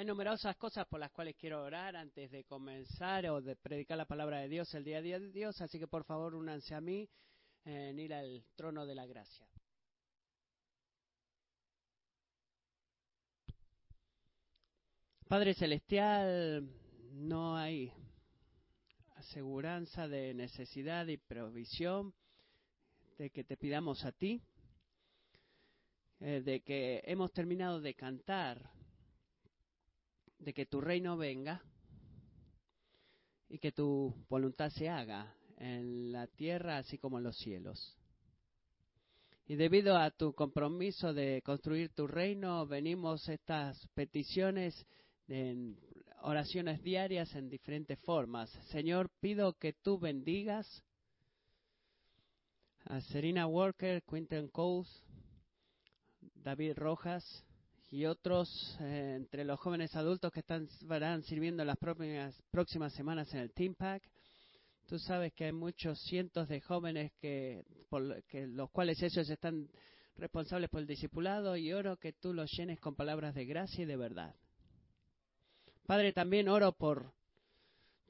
Hay numerosas cosas por las cuales quiero orar antes de comenzar o de predicar la palabra de Dios el día a día de Dios, así que por favor únanse a mí en ir al trono de la gracia. Padre Celestial, no hay aseguranza de necesidad y provisión de que te pidamos a ti, eh, de que hemos terminado de cantar, de que tu reino venga y que tu voluntad se haga en la tierra así como en los cielos. Y debido a tu compromiso de construir tu reino, venimos estas peticiones en oraciones diarias en diferentes formas. Señor, pido que tú bendigas a Serena Walker, Quinton Coles, David Rojas y otros eh, entre los jóvenes adultos que estarán sirviendo las próximas, próximas semanas en el Team Pack. Tú sabes que hay muchos cientos de jóvenes que, por, que los cuales ellos están responsables por el discipulado y oro que tú los llenes con palabras de gracia y de verdad. Padre, también oro por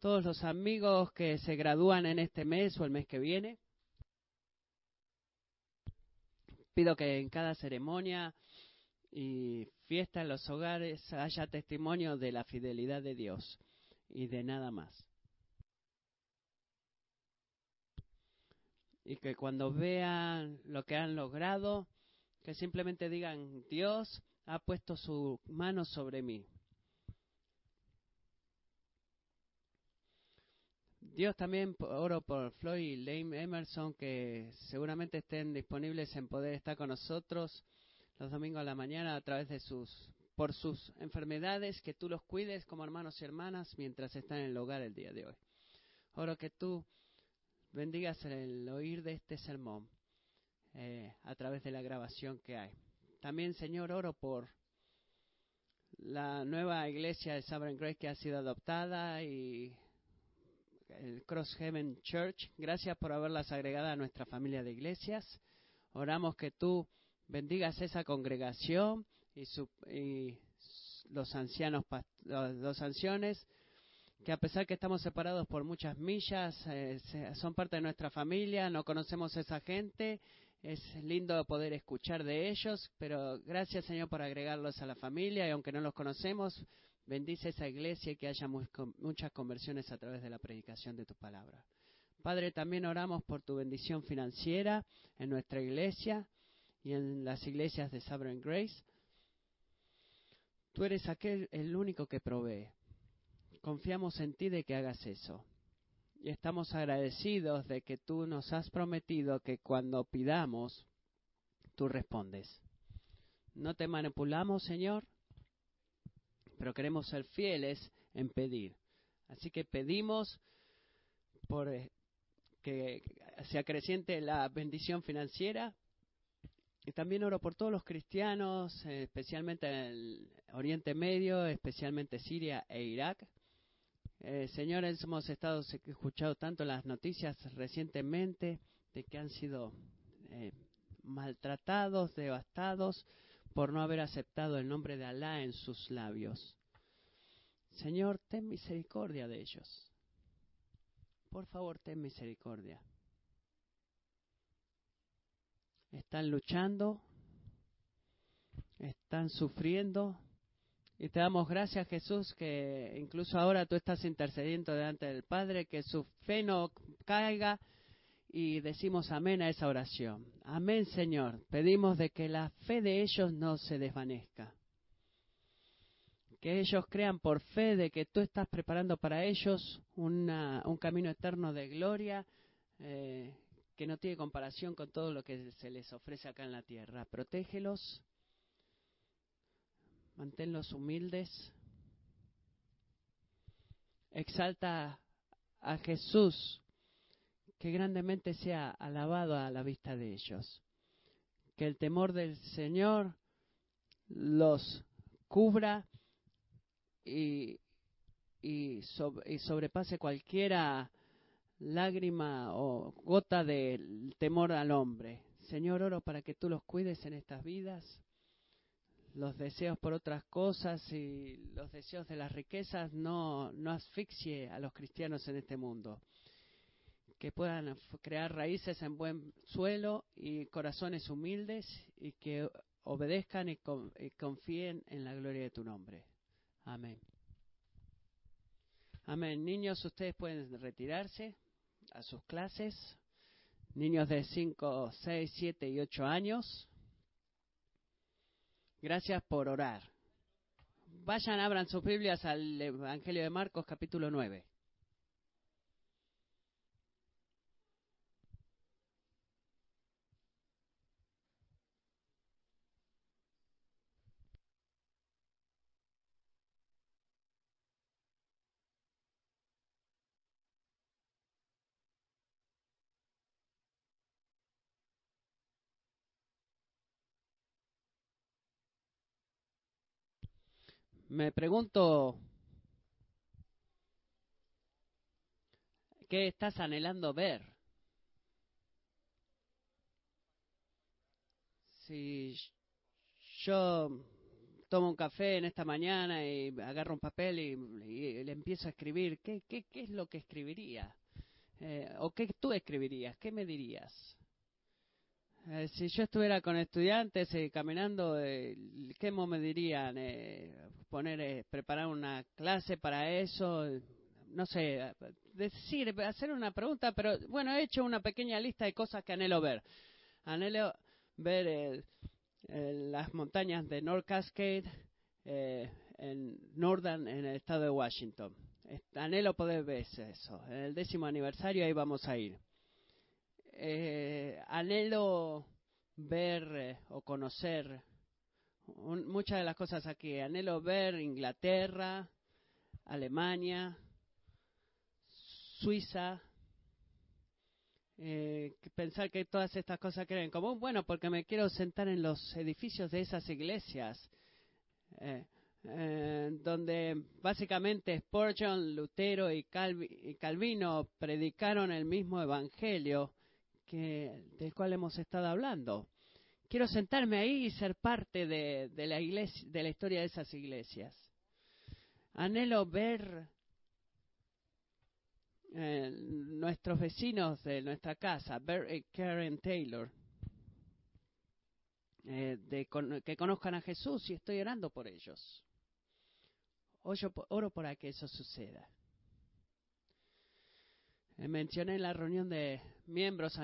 todos los amigos que se gradúan en este mes o el mes que viene. Pido que en cada ceremonia y fiesta en los hogares haya testimonio de la fidelidad de Dios y de nada más. Y que cuando vean lo que han logrado, que simplemente digan, Dios ha puesto su mano sobre mí. Dios también oro por Floyd y Lane Emerson que seguramente estén disponibles en poder estar con nosotros los domingos a la mañana a través de sus por sus enfermedades, que tú los cuides como hermanos y hermanas mientras están en el hogar el día de hoy. Oro que tú bendigas el oír de este sermón eh, a través de la grabación que hay. También, Señor, oro por la nueva iglesia de Sovereign Grace que ha sido adoptada y el Cross Heaven Church. Gracias por haberlas agregada a nuestra familia de iglesias. Oramos que tú bendigas esa congregación y, su, los ancianos, los ancianos, que a pesar que estamos separados por muchas millas, eh, son parte de nuestra familia, no conocemos a esa gente, es lindo poder escuchar de ellos, pero gracias Señor por agregarlos a la familia y aunque no los conocemos, bendice esa iglesia y que haya muchas conversiones a través de la predicación de tu palabra. Padre, también oramos por tu bendición financiera en nuestra iglesia y en las iglesias de Sovereign Grace. Tú eres aquel, el único que provee. Confiamos en ti de que hagas eso. Y estamos agradecidos de que tú nos has prometido que cuando pidamos, tú respondes. No te manipulamos, Señor, pero queremos ser fieles en pedir. Así que pedimos por eh, que se acreciente la bendición financiera y también oro por todos los cristianos, especialmente en el Oriente Medio, especialmente Siria e Irak. Eh, señores, hemos estado escuchado tanto las noticias recientemente de que han sido eh, maltratados, devastados por no haber aceptado el nombre de Alá en sus labios. Señor, ten misericordia de ellos. Por favor, ten misericordia. Están luchando, están sufriendo. Y te damos gracias, Jesús, que incluso ahora tú estás intercediendo delante del Padre, que su fe no caiga y decimos amén a esa oración. Amén, Señor. Pedimos de que la fe de ellos no se desvanezca. Que ellos crean por fe de que tú estás preparando para ellos una, un camino eterno de gloria, eh, que no tiene comparación con todo lo que se les ofrece acá en la tierra. Protégelos, manténlos humildes, exalta a Jesús, que grandemente sea alabado a la vista de ellos. Que el temor del Señor los cubra y, y, sobrepase cualquiera lágrima o gota de temor al hombre. Señor, oro para que tú los cuides en estas vidas, los deseos por otras cosas y los deseos de las riquezas no, no asfixie a los cristianos en este mundo. Que puedan crear raíces en buen suelo y corazones humildes y que obedezcan y confíen en la gloria de tu nombre. Amén. Amén. Niños, ustedes pueden retirarse a sus clases. Niños de 5, 6, 7 y 8 años. Gracias por orar. Vayan, abran sus Biblias al Evangelio de Marcos capítulo 9. Me pregunto, ¿qué estás anhelando ver? Si yo tomo un café en esta mañana y agarro un papel y, le empiezo a escribir, ¿qué, qué, es lo que escribiría? Eh, ¿O qué tú escribirías? ¿Qué me dirías? Eh, si yo estuviera con estudiantes eh, caminando, eh, ¿qué me dirían? poner, preparar una clase para eso, no sé, decir, hacer una pregunta, pero bueno, he hecho una pequeña lista de cosas que anhelo ver. Anhelo ver las montañas de North Cascade en Northern, en el estado de Washington. Anhelo poder ver eso. En el décimo aniversario ahí vamos a ir eh, anhelo ver eh, o conocer muchas de las cosas aquí. Anhelo ver Inglaterra, Alemania, Suiza. Eh, pensar que todas estas cosas creen en común. Bueno, porque me quiero sentar en los edificios de esas iglesias. Eh, donde básicamente Spurgeon, Lutero y, Calvino predicaron el mismo evangelio del cual hemos estado hablando. Quiero sentarme ahí y ser parte de, la, iglesia, de la historia de esas iglesias. Anhelo ver eh, nuestros vecinos de nuestra casa, ver y Karen Taylor, eh, que conozcan a Jesús y estoy orando por ellos. oro para que eso suceda. Eh, mencioné en la reunión de miembros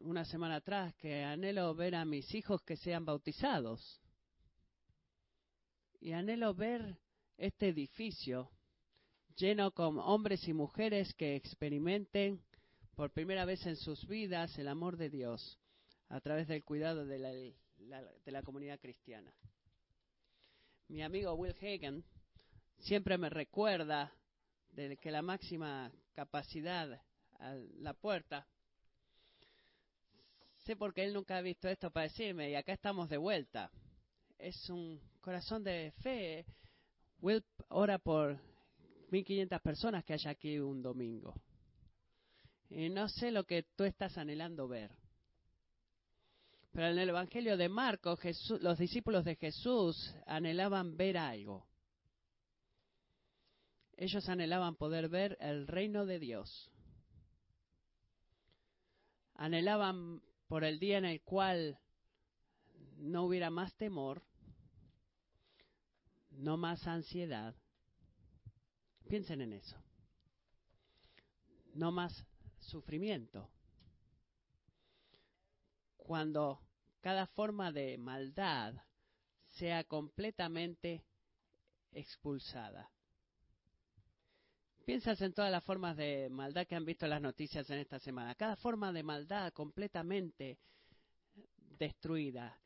una semana atrás que anhelo ver a mis hijos que sean bautizados. Y anhelo ver este edificio lleno con hombres y mujeres que experimenten por primera vez en sus vidas el amor de Dios a través del cuidado de la, comunidad cristiana. Mi amigo Will Hagen siempre me recuerda de que la máxima capacidad a la puerta. Porque él nunca ha visto esto para decirme, y acá estamos de vuelta. Es un corazón de fe. Will ora por 1500 personas que haya aquí un domingo. Y no sé lo que tú estás anhelando ver. Pero en el Evangelio de Marcos, los discípulos de Jesús anhelaban ver algo. Ellos anhelaban poder ver el reino de Dios anhelaban por el día en el cual no hubiera más temor, no más ansiedad. Piensen en eso. No más sufrimiento. Cuando cada forma de maldad sea completamente expulsada. Piensas en todas las formas de maldad que han visto las noticias en esta semana. Cada forma de maldad completamente destruida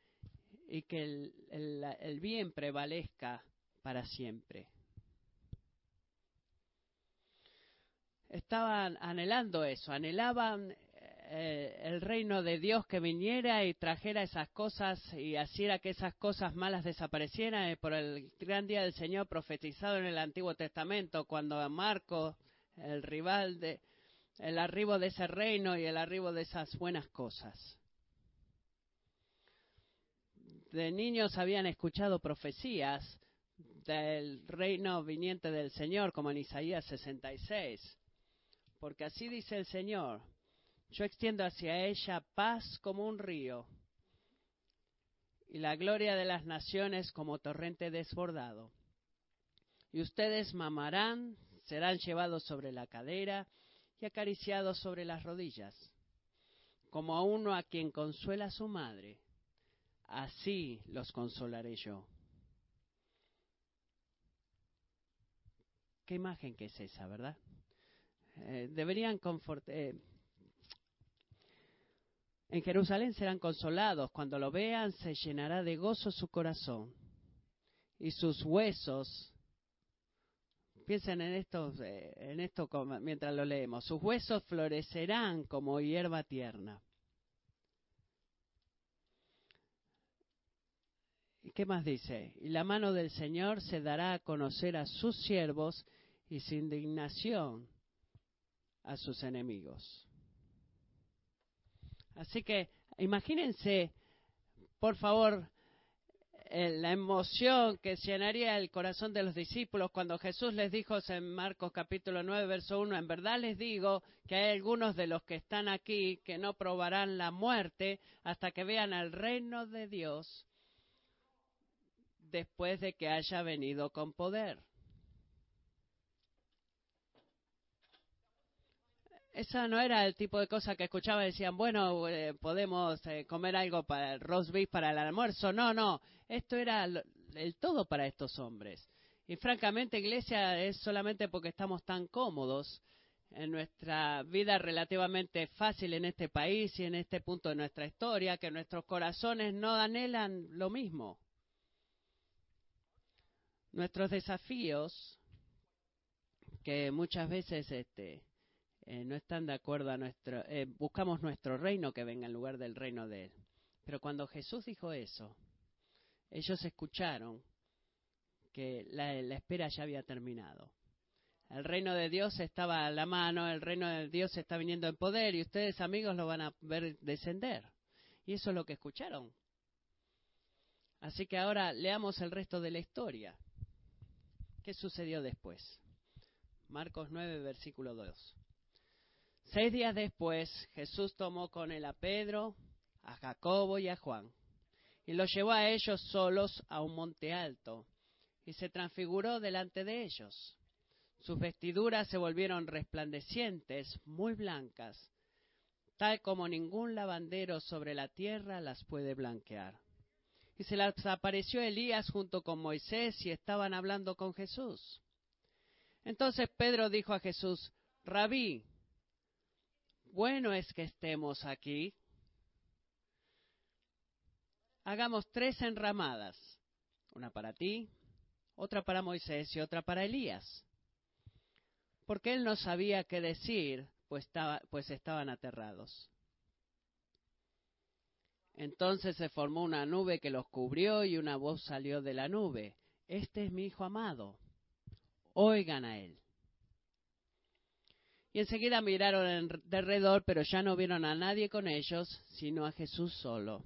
y que el, bien prevalezca para siempre. Estaban anhelando eso, anhelaban eh, el reino de Dios que viniera y trajera esas cosas y hiciera que esas cosas malas desaparecieran eh, por el gran día del Señor profetizado en el Antiguo Testamento, cuando Marco, el rival de el arribo de ese reino y el arribo de esas buenas cosas. de niños habían escuchado profecías del reino viniente del Señor, como en Isaías 66. Porque así dice el Señor, yo extiendo hacia ella paz como un río y la gloria de las naciones como torrente desbordado. Y ustedes mamarán, serán llevados sobre la cadera y acariciados sobre las rodillas, como a uno a quien consuela su madre. Así los consolaré yo. Qué imagen que es esa, ¿verdad? Eh, deberían confortar. Eh, en Jerusalén serán consolados. Cuando lo vean, se llenará de gozo su corazón. Y sus huesos. Piensen en esto, eh, en esto mientras lo leemos. Sus huesos florecerán como hierba tierna. ¿Y qué más dice? Y la mano del Señor se dará a conocer a sus siervos y su indignación a sus enemigos. Así que imagínense, por favor, eh, la emoción que llenaría el corazón de los discípulos cuando Jesús les dijo en Marcos capítulo 9, verso 1, en verdad les digo que hay algunos de los que están aquí que no probarán la muerte hasta que vean el reino de Dios después de que haya venido con poder. Esa no era el tipo de cosa que escuchaba. Decían, bueno, eh, podemos eh, comer algo para el roast beef para el almuerzo. No, no. Esto era el todo para estos hombres. Y francamente, iglesia, es solamente porque estamos tan cómodos en nuestra vida relativamente fácil en este país y en este punto de nuestra historia, que nuestros corazones no anhelan lo mismo. Nuestros desafíos, que muchas veces este, eh, no están de acuerdo a nuestro, eh, buscamos nuestro reino que venga en lugar del reino de Él. Pero cuando Jesús dijo eso, ellos escucharon que la, la espera ya había terminado. El reino de Dios estaba a la mano, el reino de Dios está viniendo en poder y ustedes amigos lo van a ver descender. Y eso es lo que escucharon. Así que ahora leamos el resto de la historia. ¿Qué sucedió después? Marcos 9, versículo 2. Seis días después, Jesús tomó con él a Pedro, a Jacobo y a Juan, y los llevó a ellos solos a un monte alto, y se transfiguró delante de ellos. Sus vestiduras se volvieron resplandecientes, muy blancas, tal como ningún lavandero sobre la tierra las puede blanquear. Y se les apareció Elías junto con Moisés y estaban hablando con Jesús. Entonces Pedro dijo a Jesús, Rabí, bueno es que estemos aquí. Hagamos tres enramadas, una para ti, otra para Moisés y otra para Elías. Porque él no sabía qué decir, pues, pues estaban aterrados. Entonces se formó una nube que los cubrió y una voz salió de la nube. Este es mi Hijo amado. Oigan a él. Y enseguida miraron de alrededor, pero ya no vieron a nadie con ellos, sino a Jesús solo.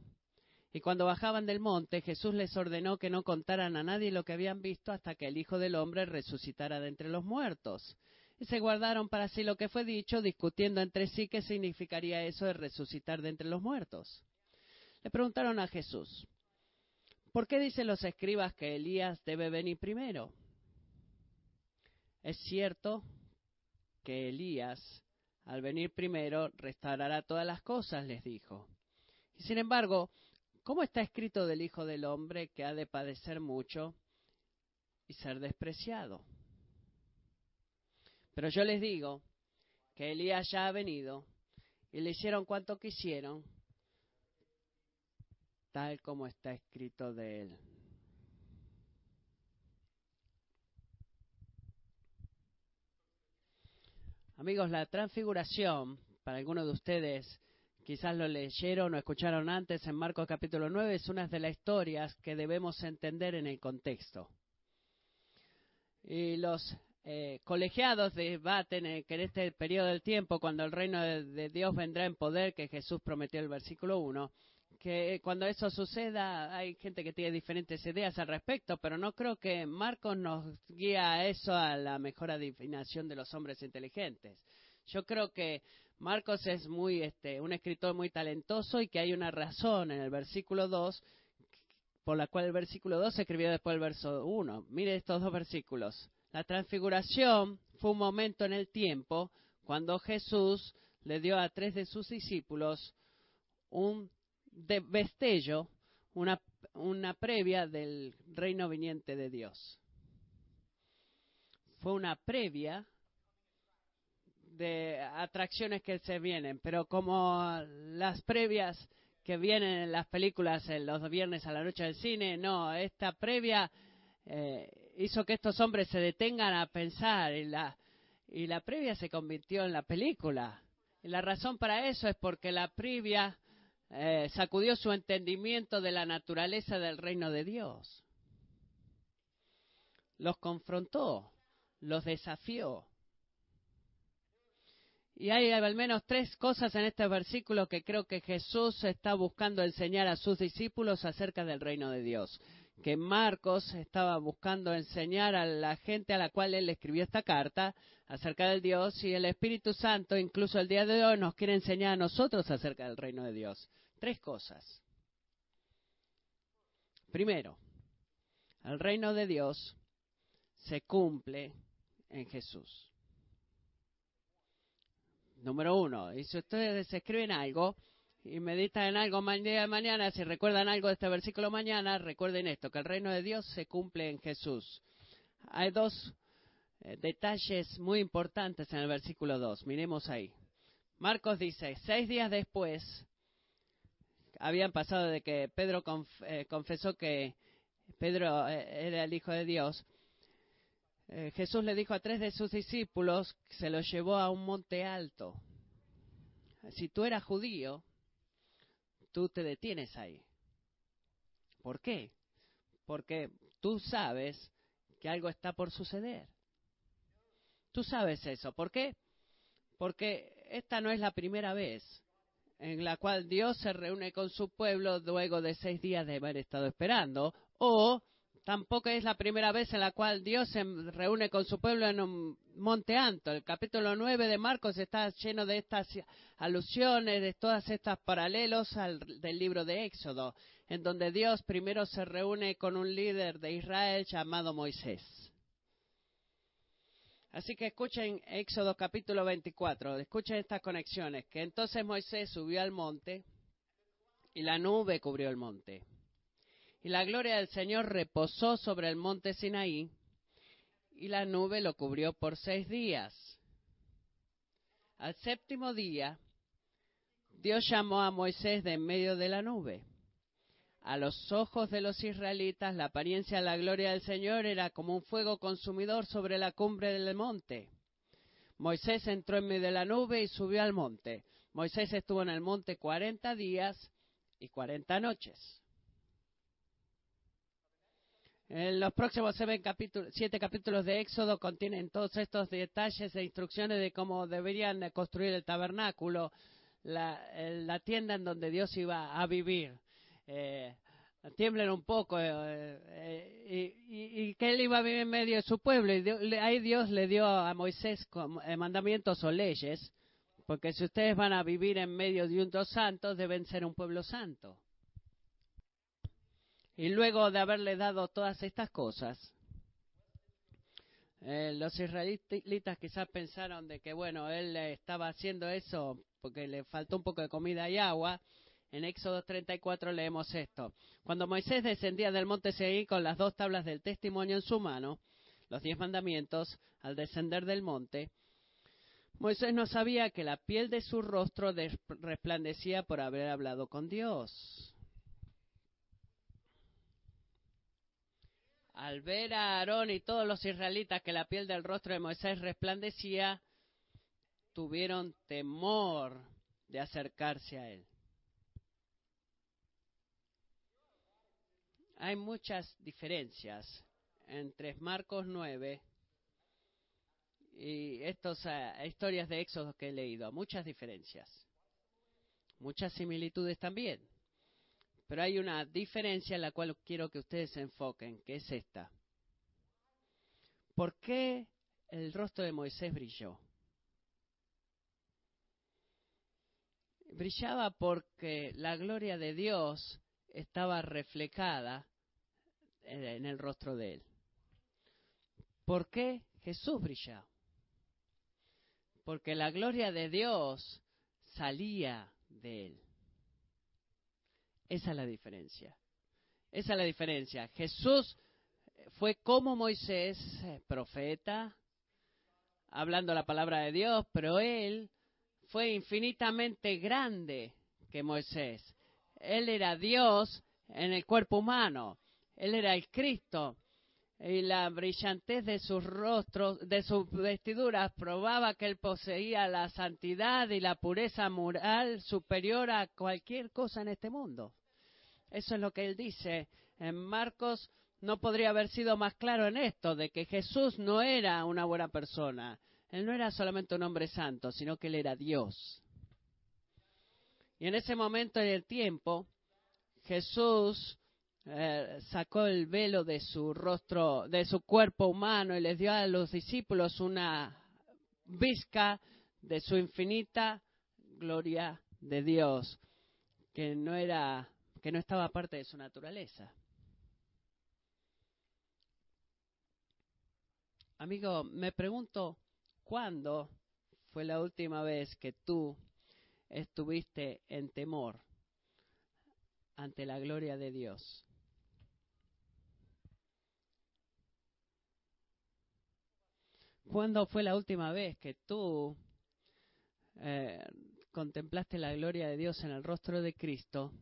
Y cuando bajaban del monte, Jesús les ordenó que no contaran a nadie lo que habían visto hasta que el Hijo del Hombre resucitara de entre los muertos. Y se guardaron para sí lo que fue dicho, discutiendo entre sí qué significaría eso de resucitar de entre los muertos. Le preguntaron a Jesús, ¿por qué dicen los escribas que Elías debe venir primero? Es cierto que Elías, al venir primero, restaurará todas las cosas, les dijo. Y sin embargo, ¿cómo está escrito del Hijo del Hombre que ha de padecer mucho y ser despreciado? Pero yo les digo que Elías ya ha venido y le hicieron cuanto quisieron, tal como está escrito de él. Amigos, la transfiguración, para algunos de ustedes quizás lo leyeron o escucharon antes en Marcos capítulo 9, es una de las historias que debemos entender en el contexto. Y los eh, colegiados debaten que en este periodo del tiempo, cuando el reino de, Dios vendrá en poder, que Jesús prometió el versículo 1, que cuando eso suceda hay gente que tiene diferentes ideas al respecto, pero no creo que Marcos nos guía a eso a la mejor adivinación de los hombres inteligentes. Yo creo que Marcos es muy este un escritor muy talentoso y que hay una razón en el versículo 2 por la cual el versículo 2 se escribió después del verso 1. Mire estos dos versículos. La transfiguración fue un momento en el tiempo cuando Jesús le dio a tres de sus discípulos un de destello, una, una previa del reino viniente de Dios. Fue una previa de atracciones que se vienen, pero como las previas que vienen en las películas en los viernes a la noche del cine, no, esta previa eh, hizo que estos hombres se detengan a pensar y la, y la previa se convirtió en la película. Y la razón para eso es porque la previa eh, sacudió su entendimiento de la naturaleza del reino de Dios. Los confrontó, los desafió. Y hay al menos tres cosas en este versículo que creo que Jesús está buscando enseñar a sus discípulos acerca del reino de Dios. Que Marcos estaba buscando enseñar a la gente a la cual él escribió esta carta acerca del Dios y el Espíritu Santo, incluso el día de hoy, nos quiere enseñar a nosotros acerca del reino de Dios. Tres cosas. Primero, el reino de Dios se cumple en Jesús. Número uno, y si ustedes escriben algo y meditan en algo mañana, si recuerdan algo de este versículo mañana, recuerden esto, que el reino de Dios se cumple en Jesús. Hay dos eh, detalles muy importantes en el versículo 2. Miremos ahí. Marcos dice, seis días después, habían pasado de que Pedro eh, confesó que Pedro eh, era el Hijo de Dios, eh, Jesús le dijo a tres de sus discípulos, se los llevó a un monte alto. Si tú eras judío, tú te detienes ahí. ¿Por qué? Porque tú sabes que algo está por suceder. Tú sabes eso. ¿Por qué? Porque esta no es la primera vez en la cual Dios se reúne con su pueblo luego de seis días de haber estado esperando, o Tampoco es la primera vez en la cual Dios se reúne con su pueblo en un monte alto. El capítulo 9 de Marcos está lleno de estas alusiones, de todas estas paralelos al, del libro de Éxodo, en donde Dios primero se reúne con un líder de Israel llamado Moisés. Así que escuchen Éxodo capítulo 24, escuchen estas conexiones, que entonces Moisés subió al monte y la nube cubrió el monte y la gloria del Señor reposó sobre el monte Sinaí, y la nube lo cubrió por seis días. Al séptimo día, Dios llamó a Moisés de en medio de la nube. A los ojos de los israelitas, la apariencia de la gloria del Señor era como un fuego consumidor sobre la cumbre del monte. Moisés entró en medio de la nube y subió al monte. Moisés estuvo en el monte cuarenta días y cuarenta noches. En los próximos siete capítulos de Éxodo contienen todos estos detalles e instrucciones de cómo deberían construir el tabernáculo, la, tienda en donde Dios iba a vivir. Eh, tiemblen un poco eh, eh, y, que él iba a vivir en medio de su pueblo. Y ahí Dios le dio a Moisés mandamientos o leyes, porque si ustedes van a vivir en medio de un dos santos, deben ser un pueblo santo. Y luego de haberle dado todas estas cosas, eh, los israelitas quizás pensaron de que, bueno, él estaba haciendo eso porque le faltó un poco de comida y agua. En Éxodo 34 leemos esto. Cuando Moisés descendía del monte Seí con las dos tablas del testimonio en su mano, los diez mandamientos, al descender del monte, Moisés no sabía que la piel de su rostro resplandecía por haber hablado con Dios. Al ver a Aarón y todos los israelitas que la piel del rostro de Moisés resplandecía, tuvieron temor de acercarse a él. Hay muchas diferencias entre Marcos 9 y estas eh, historias de Éxodo que he leído. Muchas diferencias. Muchas similitudes también. Pero hay una diferencia en la cual quiero que ustedes se enfoquen, que es esta. ¿Por qué el rostro de Moisés brilló? Brillaba porque la gloria de Dios estaba reflejada en el rostro de él. ¿Por qué Jesús brillaba? Porque la gloria de Dios salía de él. Esa es la diferencia. Esa es la diferencia. Jesús fue como Moisés, eh, profeta, hablando la palabra de Dios, pero él fue infinitamente grande que Moisés. Él era Dios en el cuerpo humano. Él era el Cristo. Y la brillantez de sus rostros, de sus vestiduras, probaba que él poseía la santidad y la pureza moral superior a cualquier cosa en este mundo. Eso es lo que él dice. En Marcos no podría haber sido más claro en esto, de que Jesús no era una buena persona. Él no era solamente un hombre santo, sino que él era Dios. Y en ese momento del tiempo, Jesús eh, sacó el velo de su rostro, de su cuerpo humano y les dio a los discípulos una vista de su infinita gloria de Dios, que no era, que no estaba parte de su naturaleza. Amigo, me pregunto, ¿Cuándo fue la última vez que tú estuviste en temor ante la gloria de Dios? ¿Cuándo fue la última vez que tú eh, contemplaste la gloria de Dios en el rostro de Cristo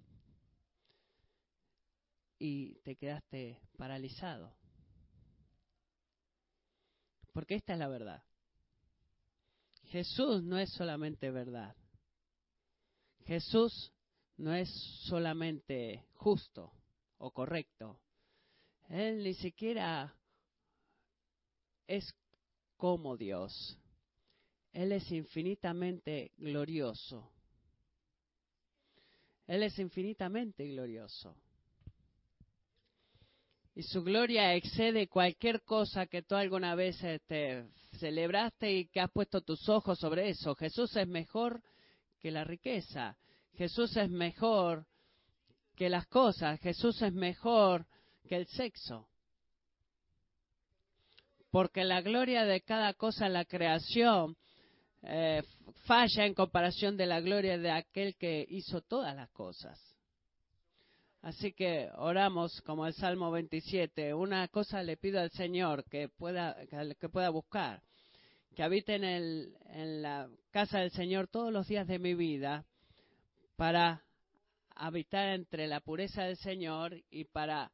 y te quedaste paralizado? Porque esta es la verdad. Jesús no es solamente verdad. Jesús no es solamente justo o correcto. Él ni siquiera es como Dios. Él es infinitamente glorioso. Él es infinitamente glorioso. Y su gloria excede cualquier cosa que tú alguna vez este, celebraste y que has puesto tus ojos sobre eso. Jesús es mejor que la riqueza. Jesús es mejor que las cosas. Jesús es mejor que el sexo. Porque la gloria de cada cosa en la creación eh, falla en comparación de la gloria de aquel que hizo todas las cosas. Así que oramos como el Salmo 27. Una cosa le pido al Señor que pueda, que pueda buscar, que habite en, el, en la casa del Señor todos los días de mi vida para habitar entre la pureza del Señor y para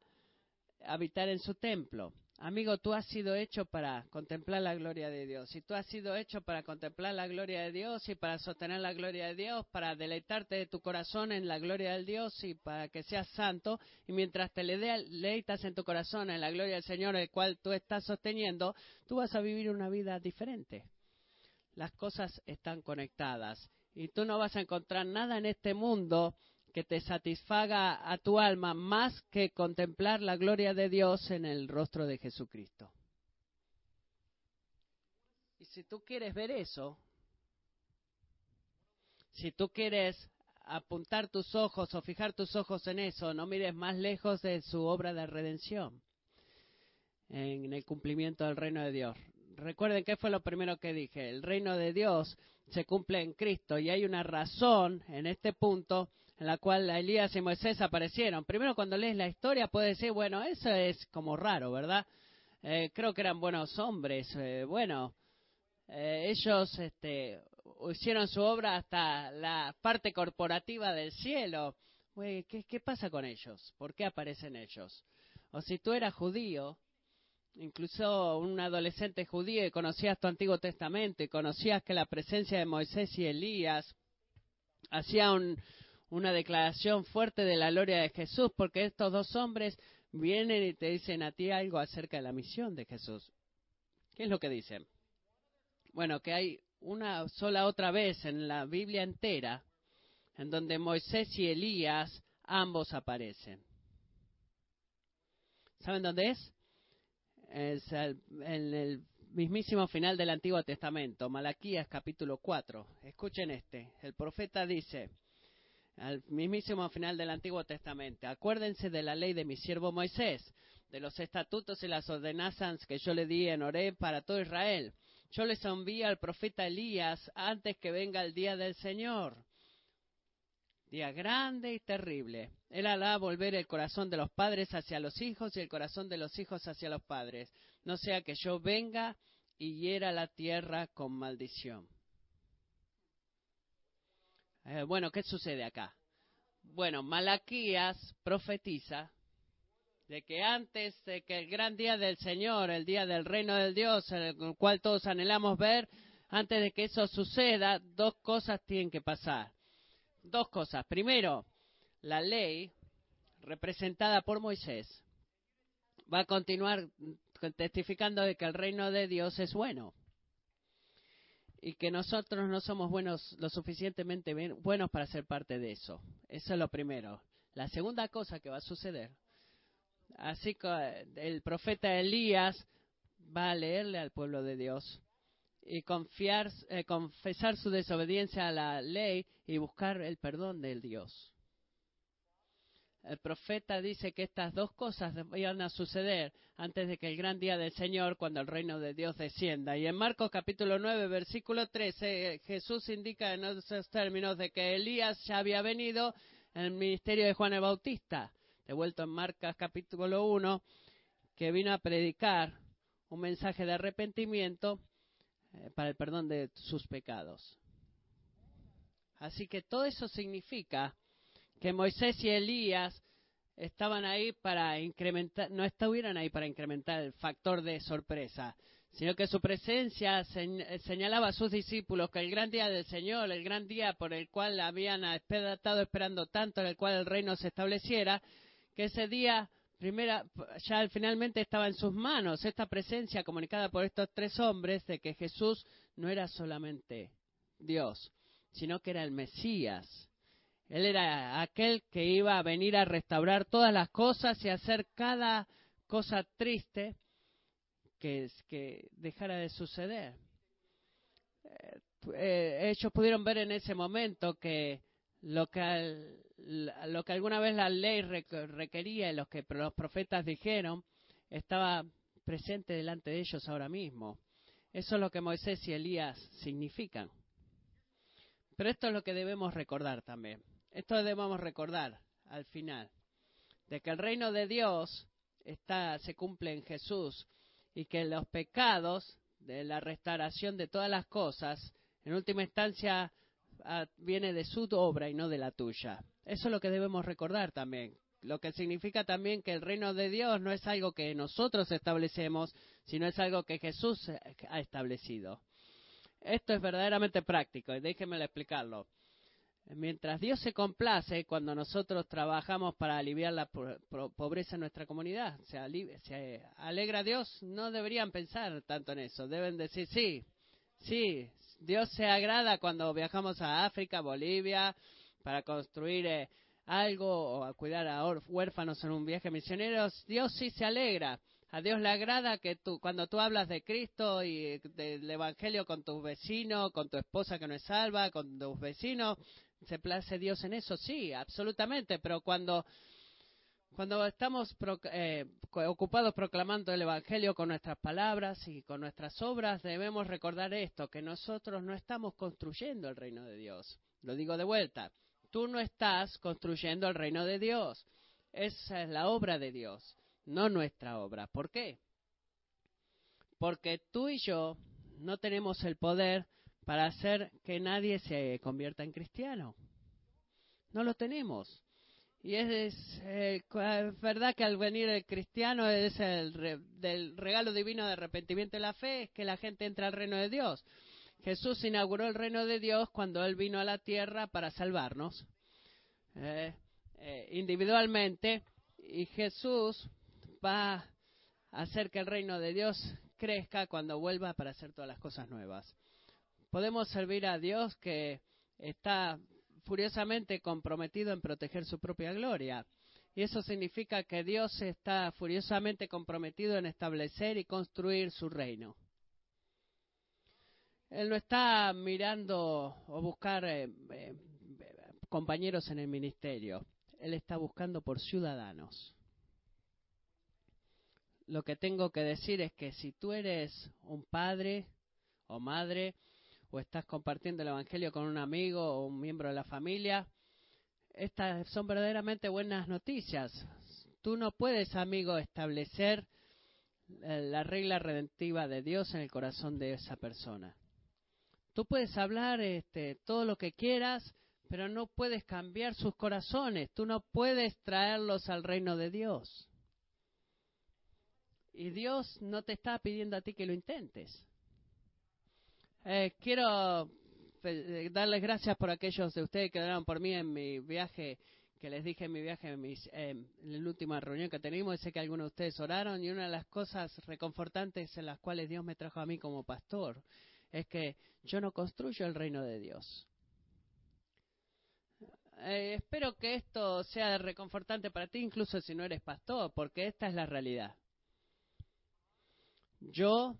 habitar en su templo. Amigo, tú has sido hecho para contemplar la gloria de Dios. Y tú has sido hecho para contemplar la gloria de Dios y para sostener la gloria de Dios, para deleitarte de tu corazón en la gloria del Dios y para que seas santo. Y mientras te deleitas en tu corazón en la gloria del Señor, el cual tú estás sosteniendo, tú vas a vivir una vida diferente. Las cosas están conectadas. Y tú no vas a encontrar nada en este mundo que te satisfaga a tu alma más que contemplar la gloria de Dios en el rostro de Jesucristo. Y si tú quieres ver eso, si tú quieres apuntar tus ojos o fijar tus ojos en eso, no mires más lejos de su obra de redención en el cumplimiento del reino de Dios. Recuerden qué fue lo primero que dije. El reino de Dios se cumple en Cristo y hay una razón en este punto en la cual Elías y Moisés aparecieron. Primero, cuando lees la historia, puedes decir, bueno, eso es como raro, ¿verdad? Eh, creo que eran buenos hombres. Eh, bueno, eh, ellos este, hicieron su obra hasta la parte corporativa del cielo. ¿qué, ¿Qué pasa con ellos? ¿Por qué aparecen ellos? O si tú eras judío, incluso un adolescente judío y conocías tu Antiguo Testamento y conocías que la presencia de Moisés y Elías hacía un, una declaración fuerte de la gloria de Jesús, porque estos dos hombres vienen y te dicen a ti algo acerca de la misión de Jesús. ¿Qué es lo que dicen? Bueno, que hay una sola otra vez en la Biblia entera en donde Moisés y Elías ambos aparecen. ¿Saben dónde es? Es en el mismísimo final del Antiguo Testamento, Malaquías capítulo 4. Escuchen este. El profeta dice, al mismísimo final del Antiguo Testamento, acuérdense de la ley de mi siervo Moisés, de los estatutos y las ordenanzas que yo le di en Oré para todo Israel. Yo les envío al profeta Elías antes que venga el día del Señor. Día grande y terrible. Él hará volver el corazón de los padres hacia los hijos y el corazón de los hijos hacia los padres. No sea que yo venga y hiera la tierra con maldición. Eh, bueno, ¿qué sucede acá? Bueno, Malaquías profetiza de que antes de que el gran día del Señor, el día del reino del Dios, el cual todos anhelamos ver, antes de que eso suceda, dos cosas tienen que pasar. Dos cosas. Primero, la ley representada por Moisés va a continuar testificando de que el reino de Dios es bueno y que nosotros no somos buenos lo suficientemente buenos para ser parte de eso. Eso es lo primero. La segunda cosa que va a suceder Así que el profeta Elías va a leerle al pueblo de Dios y confiar, eh, confesar su desobediencia a la ley y buscar el perdón del Dios. El profeta dice que estas dos cosas van a suceder antes de que el gran día del Señor, cuando el reino de Dios descienda. Y en Marcos capítulo 9, versículo 13, Jesús indica en esos términos de que Elías ya había venido en el ministerio de Juan el Bautista vuelto en Marcas capítulo 1, que vino a predicar un mensaje de arrepentimiento eh, para el perdón de sus pecados. Así que todo eso significa que Moisés y Elías estaban ahí para incrementar, no estuvieran ahí para incrementar el factor de sorpresa, sino que su presencia señalaba a sus discípulos que el gran día del Señor, el gran día por el cual habían estado esperando tanto, en el cual el reino se estableciera, que ese día primera, ya finalmente estaba en sus manos esta presencia comunicada por estos tres hombres de que Jesús no era solamente Dios, sino que era el Mesías. Él era aquel que iba a venir a restaurar todas las cosas y hacer cada cosa triste que, que dejara de suceder. Eh, eh, ellos pudieron ver en ese momento que lo que, lo que alguna vez la ley requería y lo que los profetas dijeron estaba presente delante de ellos ahora mismo. Eso es lo que Moisés y Elías significan. Pero esto es lo que debemos recordar también. Esto debemos recordar al final, de que el reino de Dios está, se cumple en Jesús y que los pecados de la restauración de todas las cosas, en última instancia, viene de su obra y no de la tuya. Eso es lo que debemos recordar también. Lo que significa también que el reino de Dios no es algo que nosotros establecemos, sino es algo que Jesús ha establecido. Esto es verdaderamente práctico y déjenme explicarlo. Mientras Dios se complace cuando nosotros trabajamos para aliviar la pobreza en nuestra comunidad, se, se alegra Dios, no deberían pensar tanto en eso. Deben decir, sí, sí, Dios se agrada cuando viajamos a África, Bolivia, para construir eh, algo o a cuidar a huérfanos en un viaje misionero. Dios sí se alegra. A Dios le agrada que tú, cuando tú hablas de Cristo y del Evangelio con tus vecinos, con tu esposa que no es salva, con tus vecinos, ¿se place Dios en eso? Sí, absolutamente. Pero cuando cuando estamos eh, ocupados proclamando el Evangelio con nuestras palabras y con nuestras obras, debemos recordar esto, que nosotros no estamos construyendo el reino de Dios. Lo digo de vuelta, tú no estás construyendo el reino de Dios. Esa es la obra de Dios, no nuestra obra. ¿Por qué? Porque tú y yo no tenemos el poder para hacer que nadie se convierta en cristiano. No lo tenemos. Y es, eh, verdad que al venir el cristiano es el del regalo divino de arrepentimiento y la fe, es que la gente entra al reino de Dios. Jesús inauguró el reino de Dios cuando Él vino a la tierra para salvarnos eh, eh, individualmente y Jesús va a hacer que el reino de Dios crezca cuando vuelva para hacer todas las cosas nuevas. Podemos servir a Dios que está furiosamente comprometido en proteger su propia gloria. Y eso significa que Dios está furiosamente comprometido en establecer y construir su reino. Él no está mirando o buscar eh, eh, compañeros en el ministerio. Él está buscando por ciudadanos. Lo que tengo que decir es que si tú eres un padre o madre o estás compartiendo el Evangelio con un amigo o un miembro de la familia, estas son verdaderamente buenas noticias. Tú no puedes, amigo, establecer eh, la regla redentiva de Dios en el corazón de esa persona. Tú puedes hablar este, todo lo que quieras, pero no puedes cambiar sus corazones. Tú no puedes traerlos al reino de Dios. Y Dios no te está pidiendo a ti que lo intentes. Eh, quiero eh, darles gracias por aquellos de ustedes que oraron por mí en mi viaje, que les dije en mi viaje, en, mis, en la última reunión que tenemos. Sé que algunos de ustedes oraron y una de las cosas reconfortantes en las cuales Dios me trajo a mí como pastor es que yo no construyo el reino de Dios. Eh, espero que esto sea reconfortante para ti, incluso si no eres pastor, porque esta es la realidad. Yo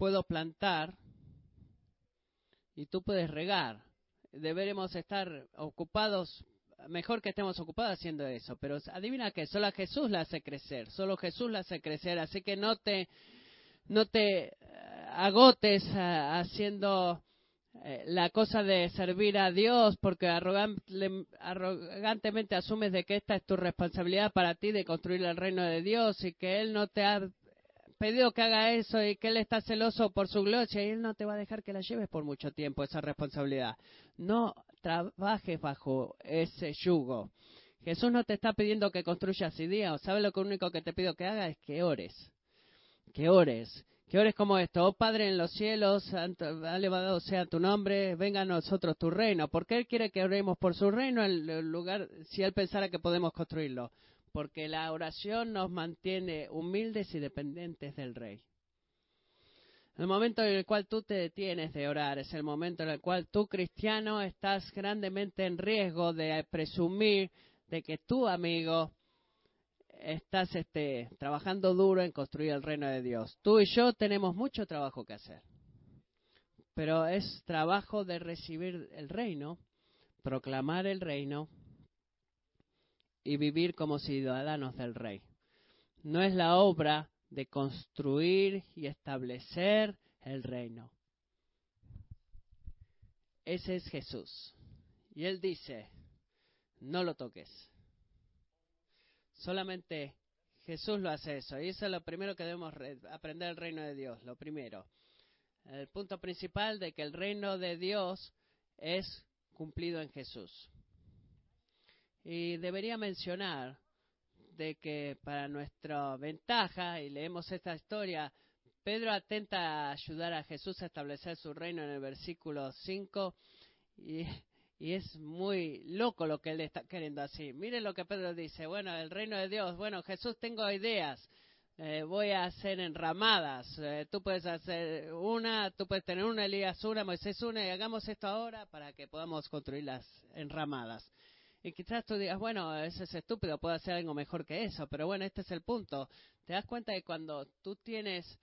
puedo plantar y tú puedes regar. Deberemos estar ocupados, mejor que estemos ocupados haciendo eso, pero adivina que solo Jesús la hace crecer, solo Jesús la hace crecer, así que no te, no te eh, agotes eh, haciendo eh, la cosa de servir a Dios porque arrogantemente asumes de que esta es tu responsabilidad para ti de construir el reino de Dios y que Él no te ha pedido que haga eso y que Él está celoso por su gloria y Él no te va a dejar que la lleves por mucho tiempo, esa responsabilidad. No trabajes bajo ese yugo. Jesús no te está pidiendo que construyas ideas. ¿Sabes lo único que te pido que hagas? Es que ores. Que ores. Que ores como esto. Oh Padre en los cielos, elevado sea tu nombre, venga a nosotros tu reino. Porque Él quiere que oremos por su reino en lugar, si Él pensara que podemos construirlo porque la oración nos mantiene humildes y dependientes del Rey. El momento en el cual tú te detienes de orar es el momento en el cual tú, cristiano, estás grandemente en riesgo de presumir de que tú, amigo, estás este, trabajando duro en construir el reino de Dios. Tú y yo tenemos mucho trabajo que hacer, pero es trabajo de recibir el reino, proclamar el reino y vivir como ciudadanos del Rey. No es la obra de construir y establecer el reino. Ese es Jesús. Y Él dice, no lo toques. Solamente Jesús lo hace eso. Y eso es lo primero que debemos aprender del reino de Dios. Lo primero. El punto principal de que el reino de Dios es cumplido en Jesús. Y debería mencionar de que para nuestra ventaja, y leemos esta historia, Pedro atenta a ayudar a Jesús a establecer su reino en el versículo 5 y, es muy loco lo que él está queriendo así. Miren lo que Pedro dice, bueno, el reino de Dios, bueno, Jesús tengo ideas, eh, voy a hacer enramadas, eh, tú puedes hacer una, tú puedes tener una, Elías una, Moisés una, y hagamos esto ahora para que podamos construir las enramadas. Y quizás tú digas, bueno, eso es estúpido, puedo hacer algo mejor que eso, pero bueno, este es el punto. Te das cuenta de cuando tú tienes,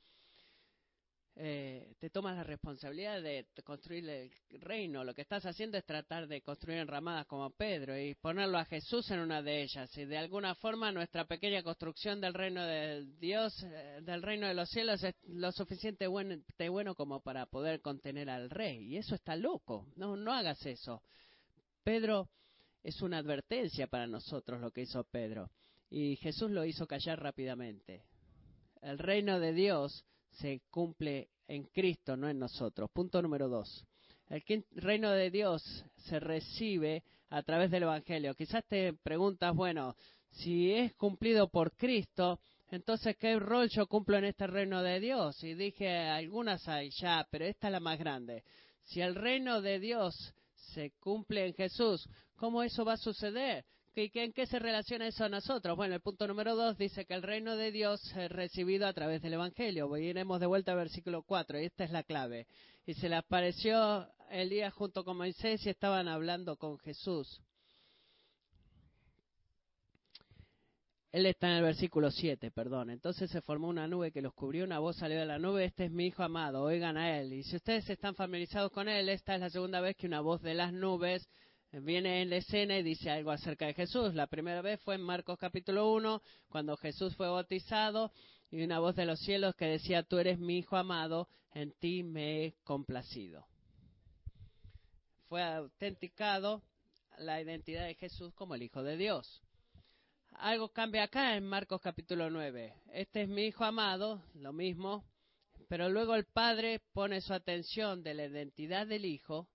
eh, te tomas la responsabilidad de construir el reino, lo que estás haciendo es tratar de construir enramadas como Pedro y ponerlo a Jesús en una de ellas. Y de alguna forma nuestra pequeña construcción del reino de Dios, eh, del reino de los cielos, es lo suficiente bueno, bueno como para poder contener al rey. Y eso está loco. No, no hagas eso. Pedro es una advertencia para nosotros lo que hizo Pedro. Y Jesús lo hizo callar rápidamente. El reino de Dios se cumple en Cristo, no en nosotros. Punto número dos. El reino de Dios se recibe a través del Evangelio. Quizás te preguntas, bueno, si es cumplido por Cristo, entonces, ¿qué rol yo cumplo en este reino de Dios? Y dije, algunas hay ya, pero esta es la más grande. Si el reino de Dios se cumple en Jesús, ¿cómo eso va a suceder? ¿En qué se relaciona eso a nosotros? Bueno, el punto número dos dice que el reino de Dios es recibido a través del Evangelio. Iremos de vuelta al versículo 4, y esta es la clave. Y se le apareció Elías junto con Moisés y estaban hablando con Jesús. Él está en el versículo 7, perdón. Entonces se formó una nube que los cubrió, una voz salió de la nube, este es mi hijo amado, oigan a él. Y si ustedes están familiarizados con él, esta es la segunda vez que una voz de las nubes viene en la escena y dice algo acerca de Jesús. La primera vez fue en Marcos capítulo 1, cuando Jesús fue bautizado y una voz de los cielos que decía, tú eres mi hijo amado, en ti me he complacido. Fue autenticado la identidad de Jesús como el Hijo de Dios algo cambia acá en Marcos capítulo 9. Este es mi hijo amado, lo mismo, pero luego el padre pone su atención de la identidad del hijo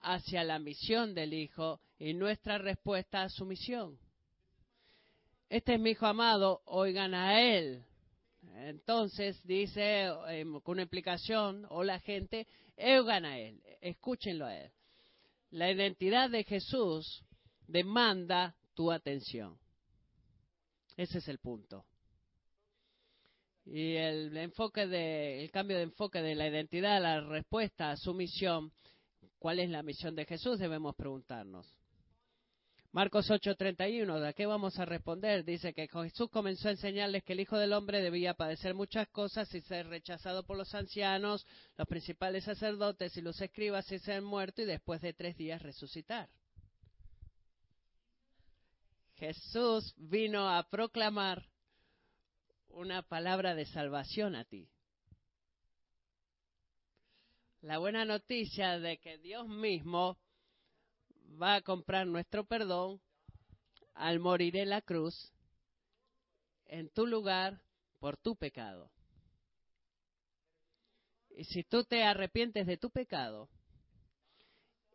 hacia la misión del hijo y nuestra respuesta a su misión. Este es mi hijo amado, oigan a él. Entonces dice em, con una implicación, o la gente, oigan a él, escúchenlo a él. La identidad de Jesús demanda tu atención. Ese es el punto. Y el enfoque de, el cambio de enfoque de la identidad, la respuesta a su misión, ¿cuál es la misión de Jesús? Debemos preguntarnos. Marcos 8:31, ¿de qué vamos a responder? Dice que Jesús comenzó a enseñarles que el Hijo del Hombre debía padecer muchas cosas y ser rechazado por los ancianos, los principales sacerdotes y los escribas y ser muerto y después de tres días resucitar. Jesús vino a proclamar una palabra de salvación a ti. La buena noticia de que Dios mismo va a comprar nuestro perdón al morir en la cruz en tu lugar por tu pecado. Y si tú te arrepientes de tu pecado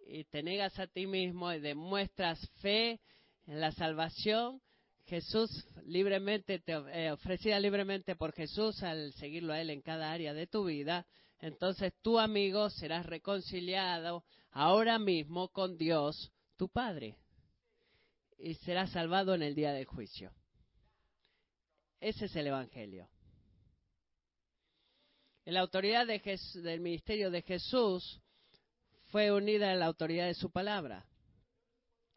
y te negas a ti mismo y demuestras fe en la salvación, Jesús libremente, te, eh, ofrecida libremente por Jesús al seguirlo a Él en cada área de tu vida, entonces tu amigo serás reconciliado ahora mismo con Dios, tu Padre, y serás salvado en el día del juicio. Ese es el Evangelio. La autoridad del ministerio de Jesús fue unida a la autoridad de su palabra.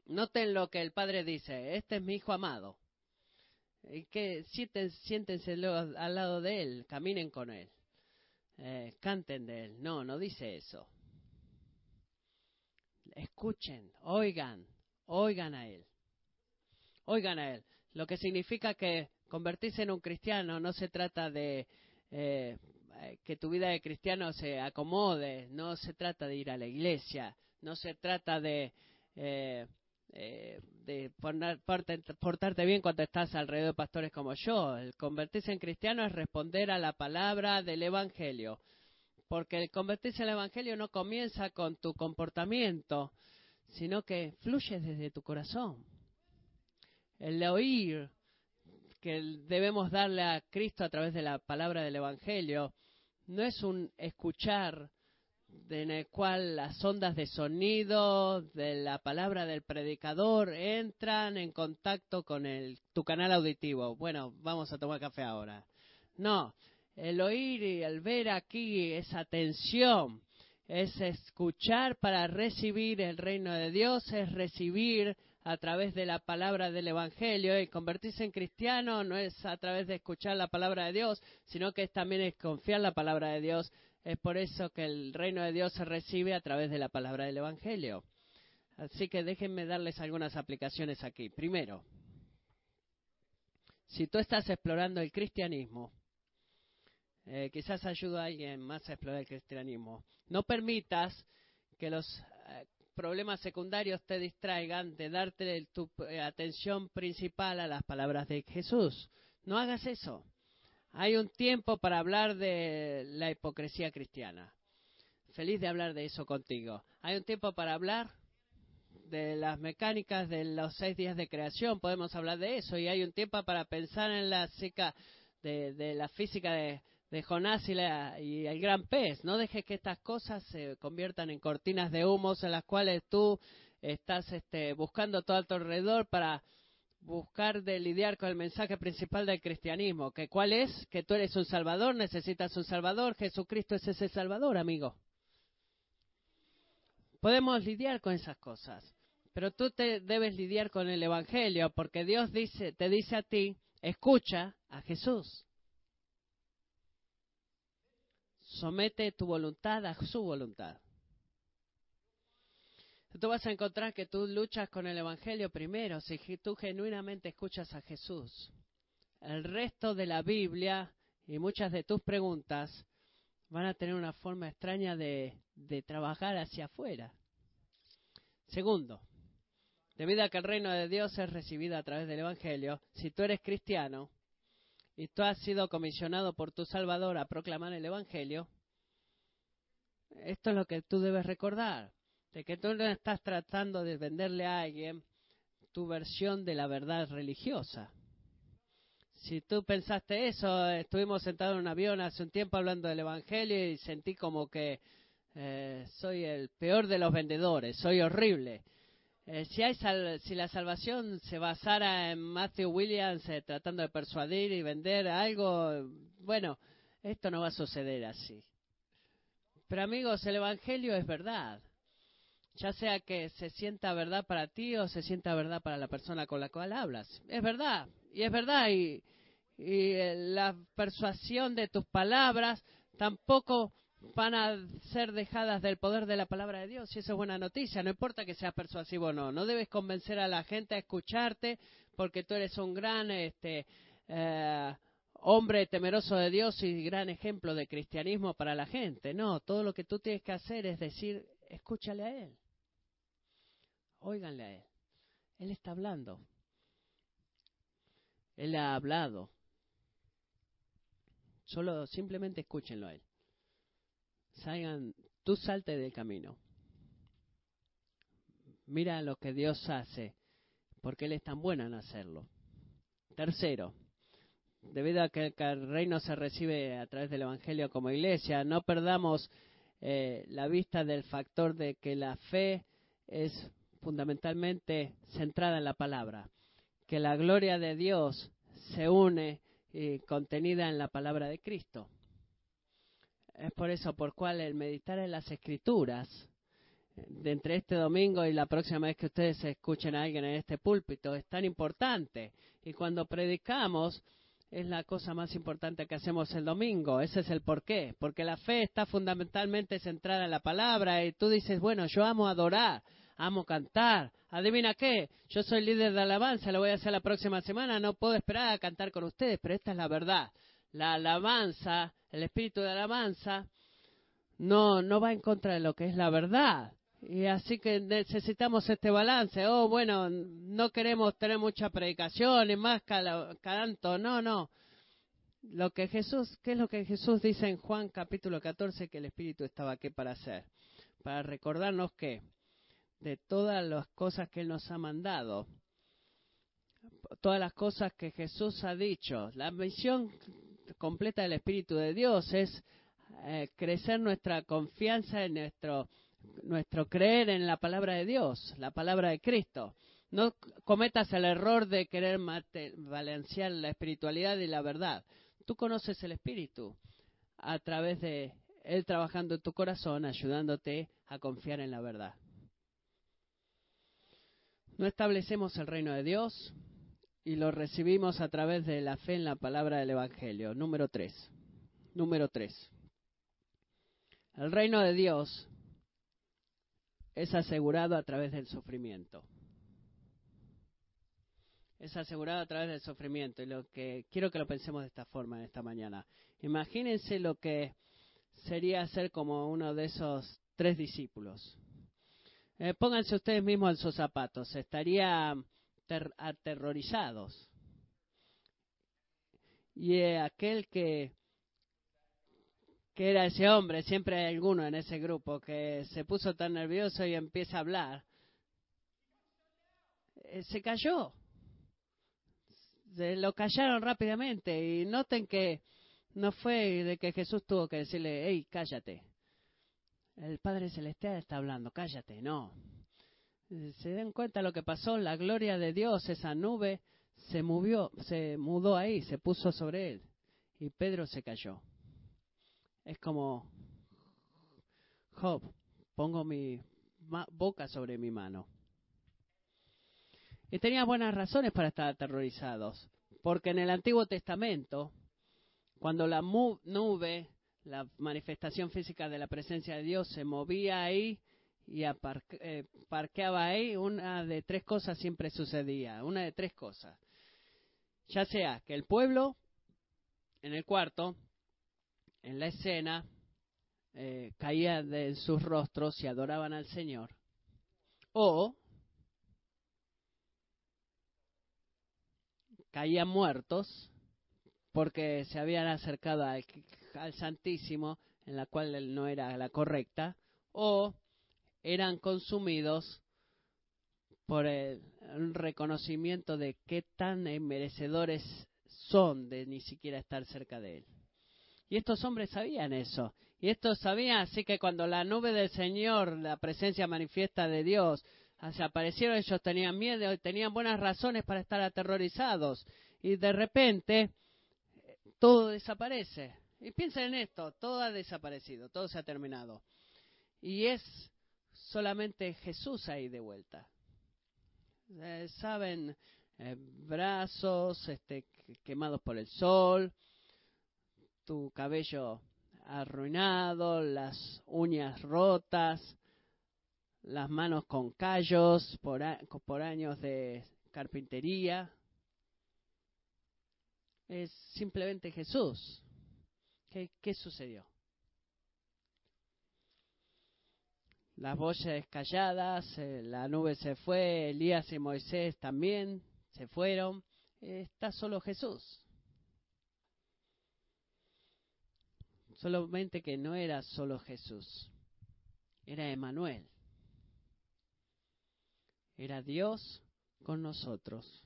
Noten lo que el padre dice, este es mi hijo amado. Y que siéntense al lado de él, caminen con él, eh, canten de él. No, no dice eso. Escuchen, oigan, oigan a él. Oigan a él. Lo que significa que convertirse en un cristiano no se trata de eh, que tu vida de cristiano se acomode, no se trata de ir a la iglesia, no se trata de eh, eh, de portarte bien cuando estás alrededor de pastores como yo. El convertirse en cristiano es responder a la palabra del Evangelio. Porque el convertirse al Evangelio no comienza con tu comportamiento, sino que fluye desde tu corazón. El oír que debemos darle a Cristo a través de la palabra del Evangelio no es un escuchar en el cual las ondas de sonido de la palabra del predicador entran en contacto con el, tu canal auditivo. Bueno, vamos a tomar café ahora. No, el oír y el ver aquí esa atención es escuchar para recibir el reino de Dios, es recibir a través de la palabra del Evangelio y convertirse en cristiano no es a través de escuchar la palabra de Dios, sino que es también es confiar la palabra de Dios es por eso que el reino de Dios se recibe a través de la palabra del Evangelio. Así que déjenme darles algunas aplicaciones aquí. Primero, si tú estás explorando el cristianismo, eh, quizás ayuda a alguien más a explorar el cristianismo. No permitas que los eh, problemas secundarios te distraigan de darte tu eh, atención principal a las palabras de Jesús. No hagas eso. Hay un tiempo para hablar de la hipocresía cristiana. Feliz de hablar de eso contigo. Hay un tiempo para hablar de las mecánicas de los seis días de creación. Podemos hablar de eso. Y hay un tiempo para pensar en la la física de, Jonás y, y, el gran pez. No dejes que estas cosas se conviertan en cortinas de humos en las cuales tú estás este, buscando todo a tu alrededor para buscar de lidiar con el mensaje principal del cristianismo, que cuál es, que tú eres un salvador, necesitas un salvador, Jesucristo es ese salvador, amigo. Podemos lidiar con esas cosas, pero tú te debes lidiar con el Evangelio, porque Dios dice, te dice a ti, escucha a Jesús. Somete tu voluntad a su voluntad. Tú vas a encontrar que tú luchas con el Evangelio primero, si tú genuinamente escuchas a Jesús. El resto de la Biblia y muchas de tus preguntas van a tener una forma extraña de, de trabajar hacia afuera. Segundo, debido a que el reino de Dios es recibido a través del Evangelio, si tú eres cristiano y tú has sido comisionado por tu Salvador a proclamar el Evangelio, esto es lo que tú debes recordar, de que tú no estás tratando de venderle a alguien tu versión de la verdad religiosa. Si tú pensaste eso, estuvimos sentados en un avión hace un tiempo hablando del Evangelio y sentí como que eh, soy el peor de los vendedores, soy horrible. Eh, si, hay si la salvación se basara en Matthew Williams eh, tratando de persuadir y vender algo, bueno, esto no va a suceder así. Pero amigos, el Evangelio es verdad. Ya sea que se sienta verdad para ti o se sienta verdad para la persona con la cual hablas. Es verdad. Y es verdad. Y, eh, la persuasión de tus palabras tampoco van a ser dejadas del poder de la palabra de Dios. Y eso es buena noticia. No importa que seas persuasivo o no. No debes convencer a la gente a escucharte porque tú eres un gran este, eh, hombre temeroso de Dios y gran ejemplo de cristianismo para la gente. No, todo lo que tú tienes que hacer es decir, escúchale a Él. Óiganle a Él. Él está hablando. Él ha hablado. Solo simplemente escúchenlo a Él. Salgan, tú salte del camino. Mira lo que Dios hace, porque Él es tan bueno en hacerlo. Tercero, debido a que el reino se recibe a través del Evangelio como iglesia, no perdamos eh, la vista del factor de que la fe es fundamentalmente centrada en la palabra, que la gloria de Dios se une y contenida en la palabra de Cristo. Es por eso por cual el meditar en las escrituras, de entre este domingo y la próxima vez que ustedes escuchen a alguien en este púlpito, es tan importante. Y cuando predicamos, es la cosa más importante que hacemos el domingo. Ese es el porqué. Porque la fe está fundamentalmente centrada en la palabra y tú dices, bueno, yo amo adorar, amo cantar. Adivina qué, yo soy líder de alabanza, lo voy a hacer la próxima semana, no puedo esperar a cantar con ustedes, pero esta es la verdad. La alabanza, el espíritu de alabanza, no, no va en contra de lo que es la verdad. Y así que necesitamos este balance. Oh, bueno, no queremos tener mucha predicación y más canto. No, no. Lo que Jesús, ¿qué es lo que Jesús dice en Juan capítulo 14 que el Espíritu estaba aquí para hacer? Para recordarnos que de todas las cosas que Él nos ha mandado, todas las cosas que Jesús ha dicho, la misión completa del Espíritu de Dios es eh, crecer nuestra confianza en nuestro nuestro creer en la palabra de Dios, la palabra de Cristo. No cometas el error de querer balancear la espiritualidad y la verdad. Tú conoces el Espíritu a través de Él trabajando en tu corazón, ayudándote a confiar en la verdad. No establecemos el reino de Dios y lo recibimos a través de la fe en la palabra del Evangelio. Número tres. Número tres. El reino de Dios es asegurado a través del sufrimiento. Es asegurado a través del sufrimiento. Y lo que quiero que lo pensemos de esta forma en esta mañana. Imagínense lo que sería ser como uno de esos tres discípulos. Eh, pónganse ustedes mismos en sus zapatos. Estarían aterrorizados. Y eh, aquel que que era ese hombre, siempre hay alguno en ese grupo que se puso tan nervioso y empieza a hablar, eh, se cayó. Se lo callaron rápidamente y noten que no fue de que Jesús tuvo que decirle, hey, cállate. El Padre Celestial está hablando, cállate, no. Se den cuenta lo que pasó, la gloria de Dios, esa nube se movió, se mudó ahí, se puso sobre él y Pedro se cayó. Es como, Job, pongo mi boca sobre mi mano. Y tenía buenas razones para estar aterrorizados, porque en el Antiguo Testamento, cuando la nube, la manifestación física de la presencia de Dios, se movía ahí y eh, parqueaba ahí, una de tres cosas siempre sucedía, una de tres cosas. Ya sea que el pueblo en el cuarto, en la escena, eh, caía de sus rostros y adoraban al Señor. O caían muertos porque se habían acercado al, Santísimo en la cual no era la correcta, o eran consumidos por el reconocimiento de qué tan merecedores son de ni siquiera estar cerca de él. Y estos hombres sabían eso. Y estos sabían, así que cuando la nube del Señor, la presencia manifiesta de Dios, se aparecieron, ellos tenían miedo y tenían buenas razones para estar aterrorizados. Y de repente, todo desaparece. Y piensen en esto, todo ha desaparecido, todo se ha terminado. Y es solamente Jesús ahí de vuelta. Eh, Saben, eh, brazos este, quemados por el sol, tu cabello arruinado, las uñas rotas, las manos con callos por, por años de carpintería. Es simplemente Jesús. ¿Qué, sucedió? Las voces calladas, eh, la nube se fue, Elías y Moisés también se fueron. está solo Jesús. Solamente que no era solo Jesús, era Emanuel. Era Dios con nosotros.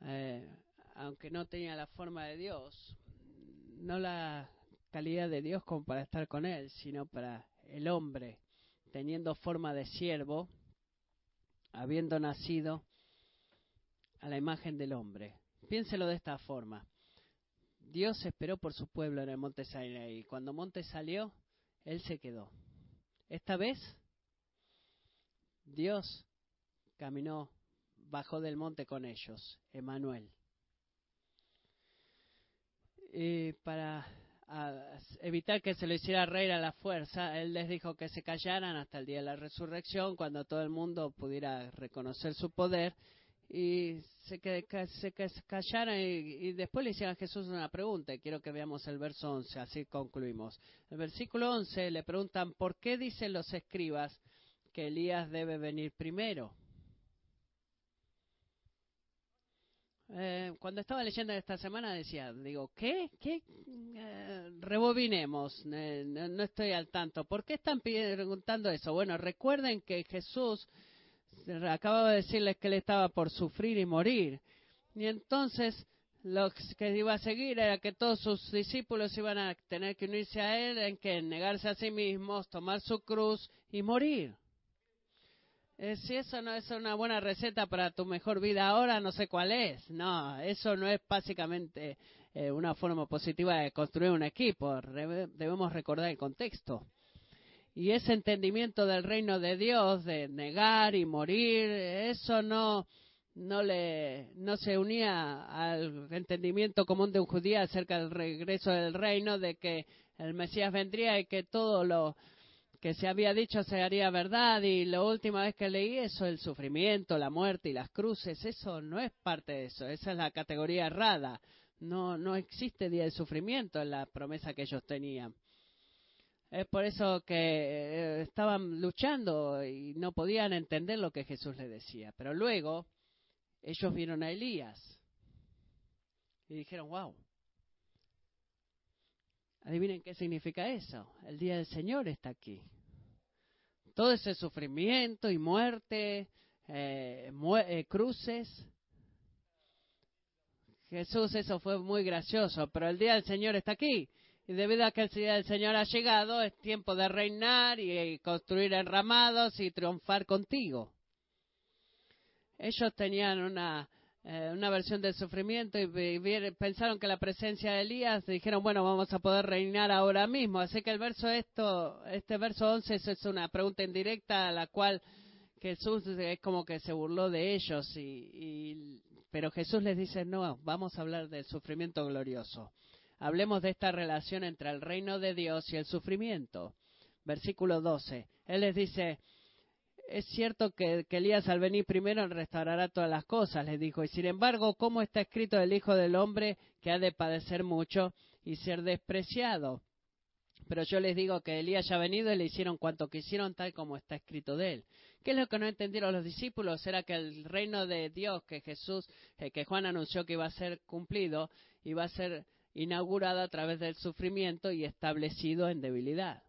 Eh, aunque no tenía la forma de Dios, no la calidad de Dios como para estar con Él, sino para el hombre, teniendo forma de siervo, habiendo nacido a la imagen del hombre. Piénselo de esta forma. Dios esperó por su pueblo en el monte Sinaí. Cuando monte salió, Él se quedó. Esta vez, Dios caminó, bajó del monte con ellos, Emanuel. Y para evitar que se lo hiciera reír a la fuerza, Él les dijo que se callaran hasta el día de la resurrección, cuando todo el mundo pudiera reconocer su poder y se, que, se callaron y, después le hicieron a Jesús una pregunta. Y quiero que veamos el verso 11, así concluimos. El versículo 11 le preguntan, ¿por qué dicen los escribas que Elías debe venir primero? Eh, cuando estaba leyendo esta semana decía, digo, ¿qué? ¿Qué? Eh, rebobinemos, eh, no estoy al tanto. ¿Por qué están preguntando eso? Bueno, recuerden que Jesús acababa de decirles que él estaba por sufrir y morir. Y entonces lo que iba a seguir era que todos sus discípulos iban a tener que unirse a él en que negarse a sí mismos, tomar su cruz y morir. Eh, si eso no es una buena receta para tu mejor vida ahora, no sé cuál es. No, eso no es básicamente eh, una forma positiva de construir un equipo. debemos recordar el contexto. Y ese entendimiento del reino de Dios, de negar y morir, eso no, no, le, no se unía al entendimiento común de un judío acerca del regreso del reino, de que el Mesías vendría y que todo lo que se había dicho se haría verdad. Y la última vez que leí eso, el sufrimiento, la muerte y las cruces, eso no es parte de eso, esa es la categoría errada. No, no existe día de sufrimiento en la promesa que ellos tenían. Es por eso que eh, estaban luchando y no podían entender lo que Jesús les decía. Pero luego ellos vieron a Elías y dijeron, wow. Adivinen qué significa eso. El día del Señor está aquí. Todo ese sufrimiento y muerte, eh, eh, cruces. Jesús, eso fue muy gracioso, pero el día del Señor está aquí. Y debido a que el día del Señor ha llegado, es tiempo de reinar y construir enramados y triunfar contigo. Ellos tenían una eh, una versión del sufrimiento y pensaron que la presencia de Elías dijeron, bueno, vamos a poder reinar ahora mismo. Así que el verso esto, este verso 11 es una pregunta indirecta a la cual Jesús es como que se burló de ellos y, pero Jesús les dice, "No, vamos a hablar del sufrimiento glorioso. Hablemos de esta relación entre el reino de Dios y el sufrimiento." Versículo 12. Él les dice, es cierto que, Elías al venir primero restaurará todas las cosas, les dijo. Y sin embargo, ¿cómo está escrito el Hijo del Hombre que ha de padecer mucho y ser despreciado? Pero yo les digo que Elías ya ha venido y le hicieron cuanto quisieron tal como está escrito de él. ¿Qué es lo que no entendieron los discípulos? Era que el reino de Dios que Jesús, eh, que Juan anunció que iba a ser cumplido, iba a ser inaugurado a través del sufrimiento y establecido en debilidad.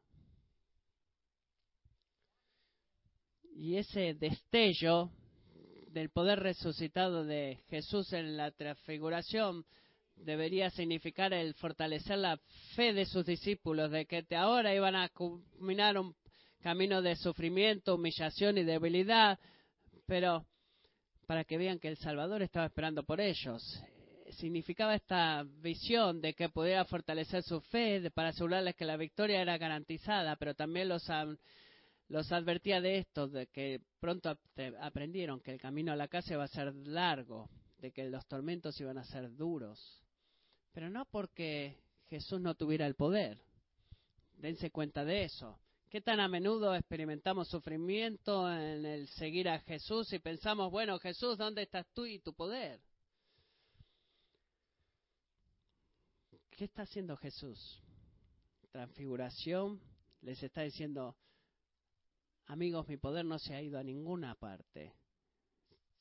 Y ese destello del poder resucitado de Jesús en la transfiguración debería significar el fortalecer la fe de sus discípulos, de que ahora iban a culminar un camino de sufrimiento, humillación y debilidad, pero para que vean que el Salvador estaba esperando por ellos. Significaba esta visión de que pudiera fortalecer su fe para asegurarles que la victoria era garantizada, pero también los los advertía de esto, de que pronto aprendieron que el camino a la casa iba a ser largo, de que los tormentos iban a ser duros. Pero no porque Jesús no tuviera el poder. Dense cuenta de eso. ¿Qué tan a menudo experimentamos sufrimiento en el seguir a Jesús y pensamos, bueno, Jesús, ¿dónde estás tú y tu poder? ¿Qué está haciendo Jesús? Transfiguración les está diciendo, Amigos, mi poder no se ha ido a ninguna parte.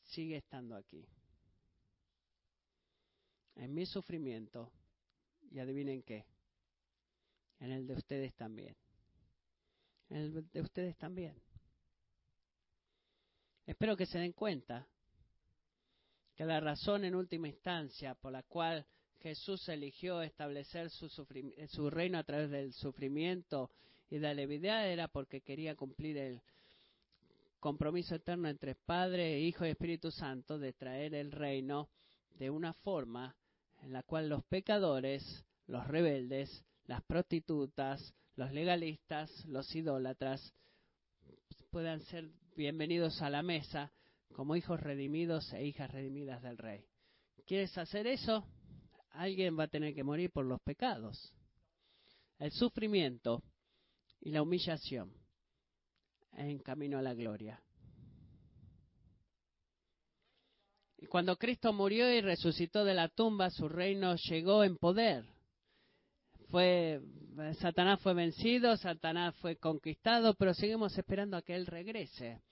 Sigue estando aquí. En mi sufrimiento. Y adivinen qué. En el de ustedes también. En el de ustedes también. Espero que se den cuenta que la razón en última instancia por la cual Jesús eligió establecer su, su reino a través del sufrimiento y la levedad era porque quería cumplir el compromiso eterno entre Padre, Hijo y Espíritu Santo de traer el reino de una forma en la cual los pecadores, los rebeldes, las prostitutas, los legalistas, los idólatras puedan ser bienvenidos a la mesa como hijos redimidos e hijas redimidas del Rey. ¿Quieres hacer eso? Alguien va a tener que morir por los pecados. El sufrimiento y la humillación en camino a la gloria. Y cuando Cristo murió y resucitó de la tumba, su reino llegó en poder. Fue Satanás fue vencido, Satanás fue conquistado, pero seguimos esperando a que él regrese.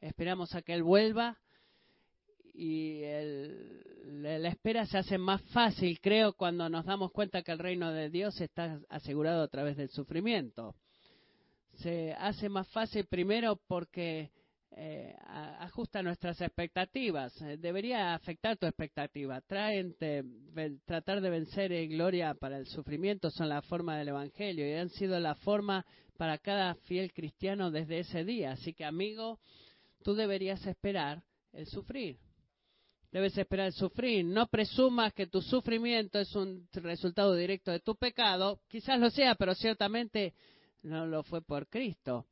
Esperamos a que él vuelva y la espera se hace más fácil, creo, cuando nos damos cuenta que el reino de Dios está asegurado a través del sufrimiento se hace más fácil primero porque eh, ajusta nuestras expectativas. Eh, debería afectar tu expectativa. tratar de vencer en gloria para el sufrimiento son la forma del Evangelio y han sido la forma para cada fiel cristiano desde ese día. Así que, amigo, tú deberías esperar el sufrir. Debes esperar el sufrir. No presumas que tu sufrimiento es un resultado directo de tu pecado. Quizás lo sea, pero ciertamente no lo fue por Cristo.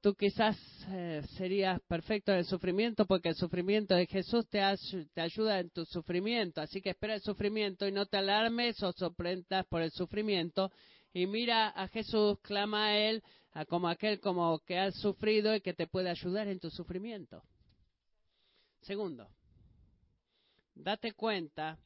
Tú quizás eh, serías perfecto en el sufrimiento porque el sufrimiento de Jesús te, ayuda en tu sufrimiento. Así que espera el sufrimiento y no te alarmes o sorprendas por el sufrimiento. Y mira a Jesús, clama a Él a como aquel como que ha sufrido y que te puede ayudar en tu sufrimiento. Segundo, date cuenta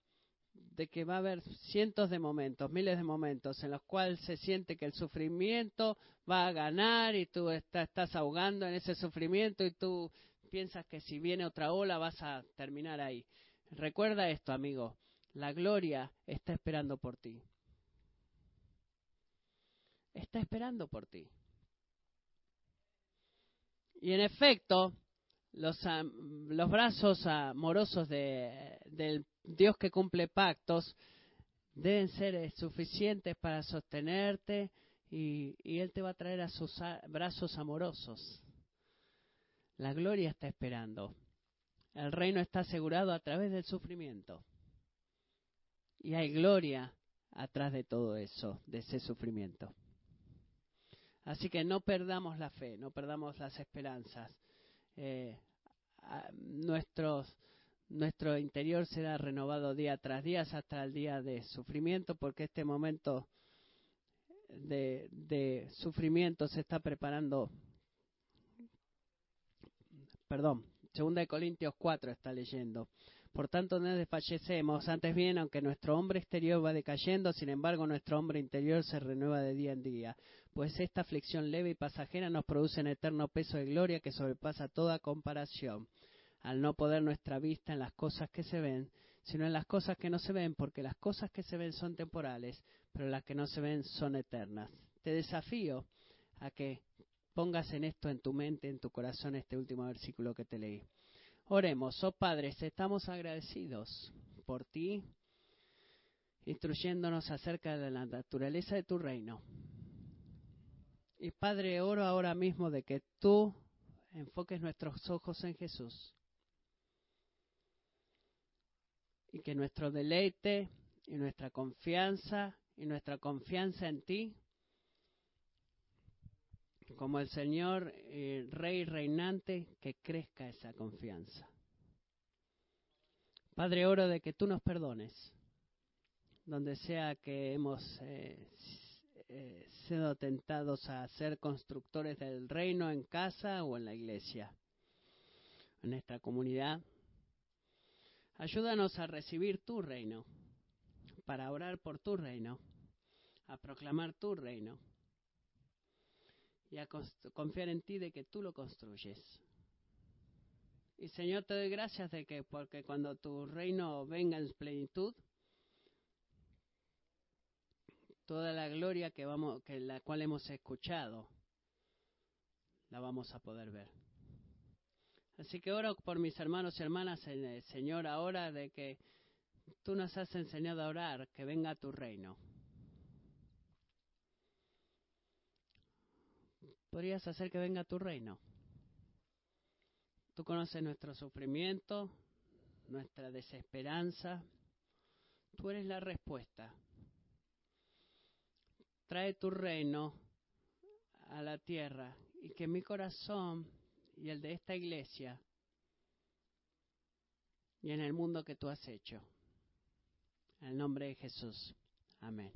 de que va a haber cientos de momentos, miles de momentos en los cuales se siente que el sufrimiento va a ganar y tú estás ahogando en ese sufrimiento y tú piensas que si viene otra ola vas a terminar ahí. Recuerda esto, amigo, la gloria está esperando por ti. Está esperando por ti. Y en efecto, los, los brazos amorosos de, del Dios que cumple pactos deben ser eh, suficientes para sostenerte y, Él te va a traer a sus brazos amorosos. La gloria está esperando. El reino está asegurado a través del sufrimiento. Y hay gloria atrás de todo eso, de ese sufrimiento. Así que no perdamos la fe, no perdamos las esperanzas. Eh, nuestros, nuestro interior será renovado día tras día hasta el día de sufrimiento, porque este momento de, sufrimiento se está preparando. Perdón, segunda de Corintios 4 está leyendo. Por tanto, no desfallecemos. Antes bien, aunque nuestro hombre exterior va decayendo, sin embargo, nuestro hombre interior se renueva de día en día. Pues esta aflicción leve y pasajera nos produce un eterno peso de gloria que sobrepasa toda comparación. Al no poder nuestra vista en las cosas que se ven, sino en las cosas que no se ven, porque las cosas que se ven son temporales, pero las que no se ven son eternas. Te desafío a que pongas en esto en tu mente, en tu corazón, este último versículo que te leí. Oremos, oh Padre, estamos agradecidos por ti, instruyéndonos acerca de la naturaleza de tu reino. Y Padre, oro ahora mismo de que tú enfoques nuestros ojos en Jesús y que nuestro deleite y nuestra confianza y nuestra confianza en ti como el Señor eh, Rey reinante, que crezca esa confianza. Padre, oro de que tú nos perdones, donde sea que hemos eh, eh, sido tentados a ser constructores del reino en casa o en la iglesia, en nuestra comunidad. Ayúdanos a recibir tu reino, para orar por tu reino, a proclamar tu reino y a confiar en ti de que tú lo construyes. Y Señor, te doy gracias de que porque cuando tu reino venga en plenitud, toda la gloria que vamos que la cual hemos escuchado la vamos a poder ver. Así que oro por mis hermanos y hermanas, Señor, ahora de que tú nos has enseñado a orar, que venga tu reino. podrías hacer que venga tu reino. Tú conoces nuestro sufrimiento, nuestra desesperanza. Tú eres la respuesta. Trae tu reino a la tierra y que mi corazón y el de esta iglesia y en el mundo que tú has hecho. En el nombre de Jesús. Amén.